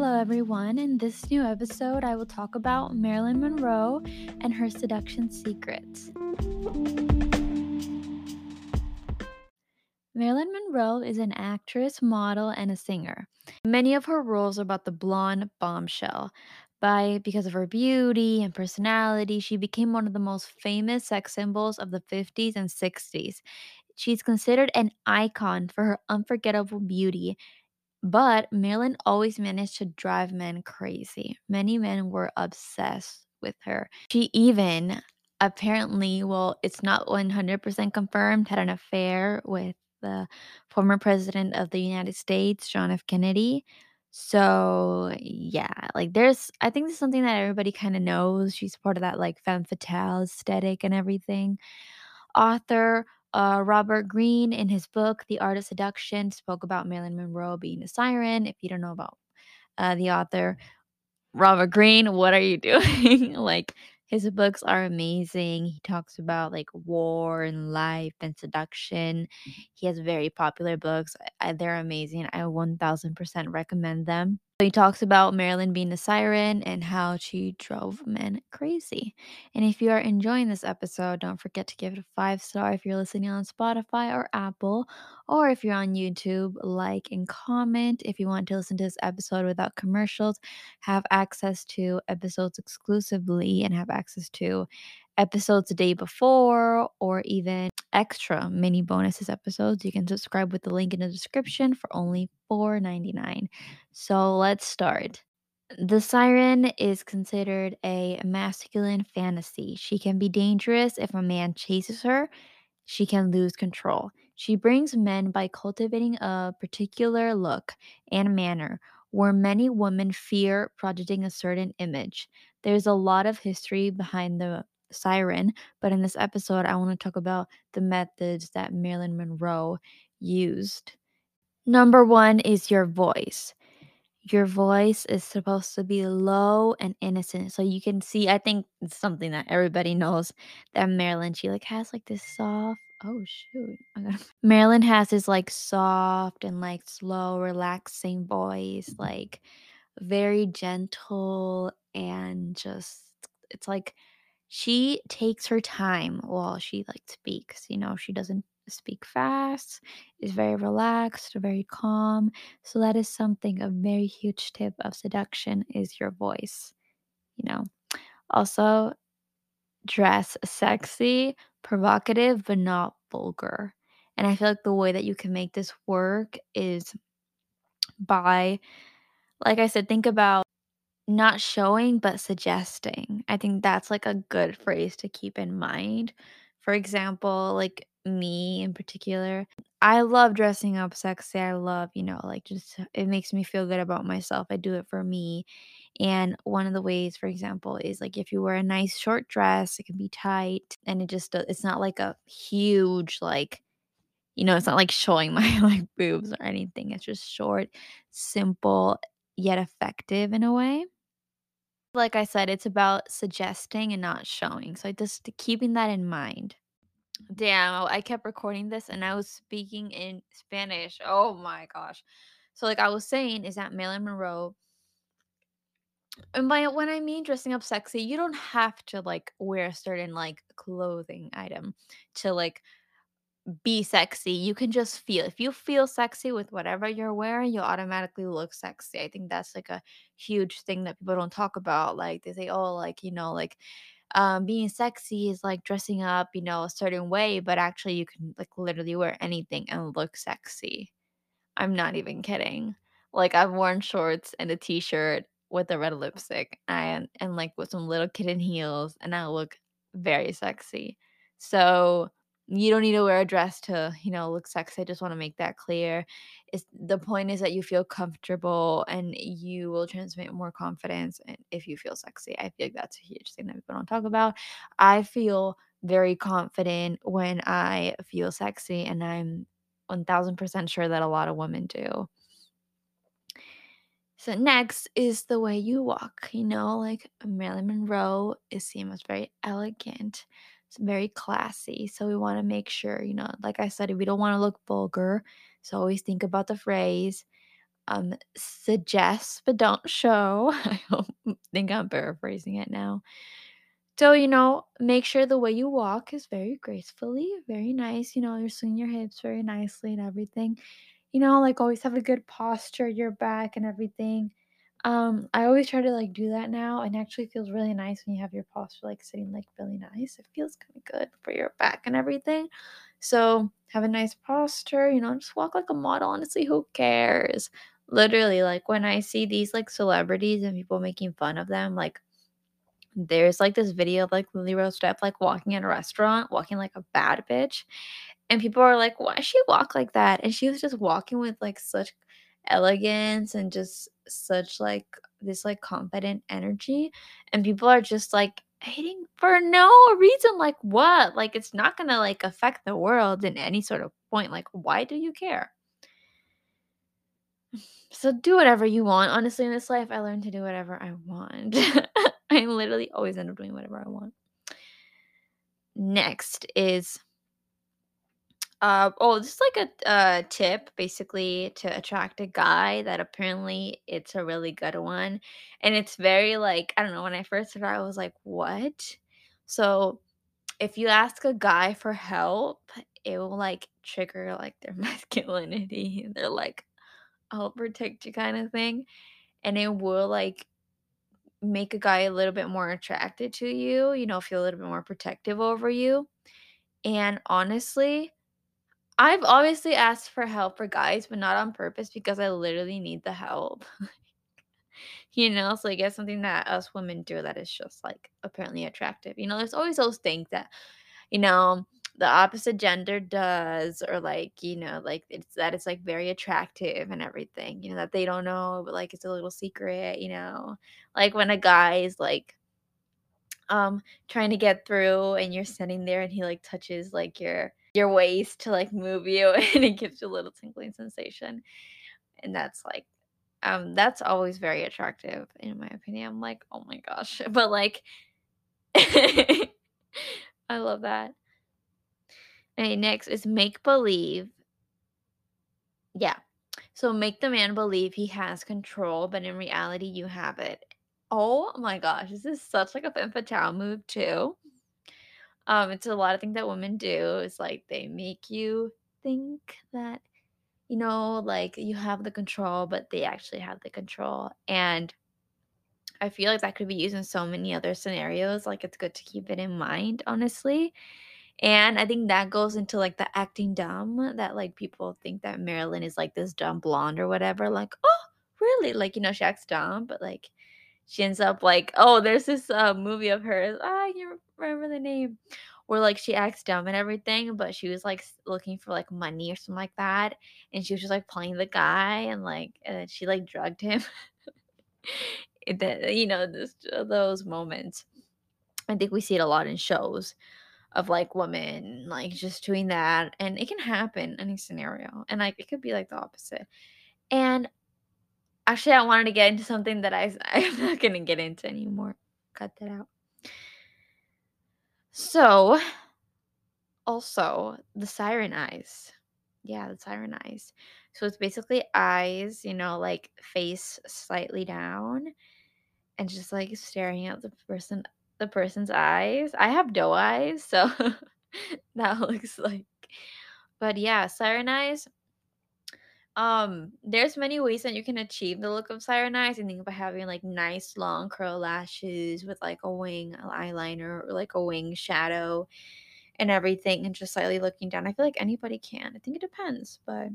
Hello, everyone. In this new episode, I will talk about Marilyn Monroe and her seduction secrets. Marilyn Monroe is an actress, model, and a singer. Many of her roles are about the blonde bombshell. By because of her beauty and personality, she became one of the most famous sex symbols of the 50s and 60s. She's considered an icon for her unforgettable beauty but Marilyn always managed to drive men crazy. Many men were obsessed with her. She even apparently, well, it's not 100% confirmed, had an affair with the former president of the United States, John F. Kennedy. So, yeah, like there's, I think there's something that everybody kind of knows. She's part of that like femme fatale aesthetic and everything. Author uh, Robert Greene, in his book The Art of Seduction, spoke about Marilyn Monroe being a siren. If you don't know about uh, the author, Robert Greene, what are you doing? like, his books are amazing. He talks about like war and life and seduction. He has very popular books. I, they're amazing. I 1000% recommend them. He talks about Marilyn being a siren and how she drove men crazy. And if you are enjoying this episode, don't forget to give it a five star if you're listening on Spotify or Apple, or if you're on YouTube, like and comment. If you want to listen to this episode without commercials, have access to episodes exclusively and have access to episodes a day before or even extra mini bonuses episodes, you can subscribe with the link in the description for only $4.99. So let's start. The siren is considered a masculine fantasy. She can be dangerous if a man chases her. She can lose control. She brings men by cultivating a particular look and manner where many women fear projecting a certain image. There's a lot of history behind the siren, but in this episode, I want to talk about the methods that Marilyn Monroe used. Number one is your voice. Your voice is supposed to be low and innocent. So you can see, I think it's something that everybody knows that Marilyn, she like has like this soft, oh shoot. Marilyn has this like soft and like slow, relaxing voice, like very gentle and just, it's like she takes her time while she like speaks. You know, she doesn't speak fast, is very relaxed, very calm. So that is something a very huge tip of seduction is your voice. You know. Also dress sexy, provocative, but not vulgar. And I feel like the way that you can make this work is by like I said, think about not showing, but suggesting. I think that's, like, a good phrase to keep in mind. For example, like, me in particular, I love dressing up sexy, I love, you know, like, just it makes me feel good about myself, I do it for me, and one of the ways, for example, is, like, if you wear a nice short dress, it can be tight, and it just it's not like a huge, like you know, it's not like showing my, like, boobs or anything, it's just short, simple, yet effective in a way. Like I said, it's about suggesting and not showing. So just keeping that in mind. Damn, oh, I kept recording this and I was speaking in Spanish. Oh my gosh. So like I was saying is that Marilyn Monroe and by when I mean dressing up sexy, you don't have to like wear a certain like clothing item to like be sexy. You can just feel. If you feel sexy with whatever you're wearing, you'll automatically look sexy. I think that's like a huge thing that people don't talk about. Like they say, oh, like, you know, like um being sexy is like dressing up, you know, a certain way, but actually you can like literally wear anything and look sexy. I'm not even kidding. Like I've worn shorts and a t-shirt with a red lipstick and and like with some little kitten heels and I look very sexy. So you don't need to wear a dress to, you know, look sexy. I just want to make that clear. Is the point is that you feel comfortable and you will transmit more confidence and if you feel sexy. I feel like that's a huge thing that people don't talk about. I feel very confident when I feel sexy and I'm 1000% sure that a lot of women do. So next is the way you walk. You know, like Marilyn Monroe is seen as very elegant. It's very classy. So we want to make sure, you know, like I said, we don't want to look vulgar. So always think about the phrase. um, suggest but don't show. I don't think I'm paraphrasing it now. So, you know, make sure the way you walk is very gracefully, very nice. You know, you're swinging your hips very nicely and everything. You know, like always have a good posture, your back and everything. Um, I always try to like do that now and actually feels really nice when you have your posture like sitting like really nice. It feels kind of good for your back and everything. So have a nice posture, you know, just walk like a model. Honestly, who cares? Literally, like when I see these like celebrities and people making fun of them, like there's like this video of like Lily Rose Depp like walking in a restaurant, walking like a bad bitch. And people are like, why she walk like that? And she was just walking with like such elegance and just such like this like confident energy. And people are just like hating for no reason. Like what? Like it's not gonna like affect the world in any sort of point. Like, why do you care? So do whatever you want. Honestly, in this life, I learned to do whatever I want. I literally always end up doing whatever I want. Next is uh oh, is like a uh tip basically to attract a guy that apparently it's a really good one. And it's very like, I don't know, when I first heard it, I was like, what? So if you ask a guy for help, it will like trigger like their masculinity. They're like, I'll protect you kind of thing. And it will like make a guy a little bit more attracted to you, you know, feel a little bit more protective over you. And honestly, I've obviously asked for help for guys, but not on purpose because I literally need the help. you know, so I guess something that us women do that is just like apparently attractive. You know, there's always those things that, you know, the opposite gender does, or like, you know, like it's that it's like very attractive and everything, you know, that they don't know, but like it's a little secret, you know, like when a guy is like, um trying to get through and you're sitting there and he like touches like your your waist to like move you and it gives you a little tingling sensation. And that's like um that's always very attractive in my opinion. I'm like oh my gosh but like i love that. Okay next is make believe yeah. So make the man believe he has control but in reality you have it. Oh my gosh this is such like a femme fatale move too Um, it's a lot of things that women do. It's like they make you think that, you know, like you have the control, but they actually have the control. And I feel like that could be used in so many other scenarios. Like it's good to keep it in mind, honestly. And I think that goes into like the acting dumb that like people think that Marilyn is like this dumb blonde or whatever. Like, oh, really? Like, you know, she acts dumb, but like she ends up like, oh, there's this uh, movie of hers. I can't remember the name. Where like she acts dumb and everything, but she was like looking for like money or something like that, and she was just like playing the guy, and like and she like drugged him. You know, this, those moments. I think we see it a lot in shows of like women like just doing that, and it can happen any scenario, and like it could be like the opposite. And actually, I wanted to get into something that I I'm not gonna get into anymore. Cut that out. So, also the siren eyes. Yeah, the siren eyes. So it's basically eyes, you know, like face slightly down and just like staring at the person the person's eyes. I have doe eyes, so that looks like but yeah, siren eyes Um, there's many ways that you can achieve the look of siren eyes. I think by having like nice long curl lashes with like a wing eyeliner or like a wing shadow and everything, and just slightly looking down. I feel like anybody can. I think it depends, but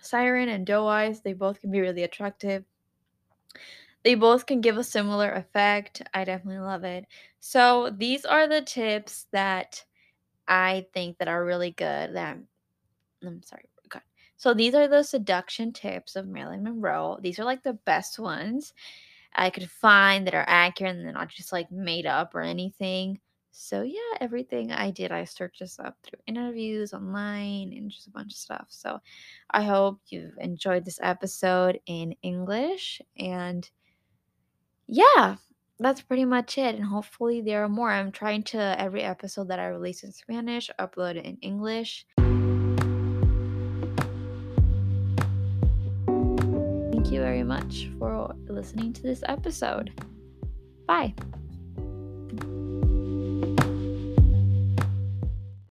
siren and doe eyes, they both can be really attractive. They both can give a similar effect. I definitely love it. So these are the tips that I think that are really good that I'm sorry. So these are the seduction tips of Marilyn Monroe. These are like the best ones I could find that are accurate and they're not just like made up or anything. So yeah, everything I did, I searched this up through interviews online and just a bunch of stuff. So I hope you've enjoyed this episode in English. And yeah, that's pretty much it. And hopefully there are more. I'm trying to every episode that I release in Spanish, upload it in English. Thank you very much for listening to this episode. Bye.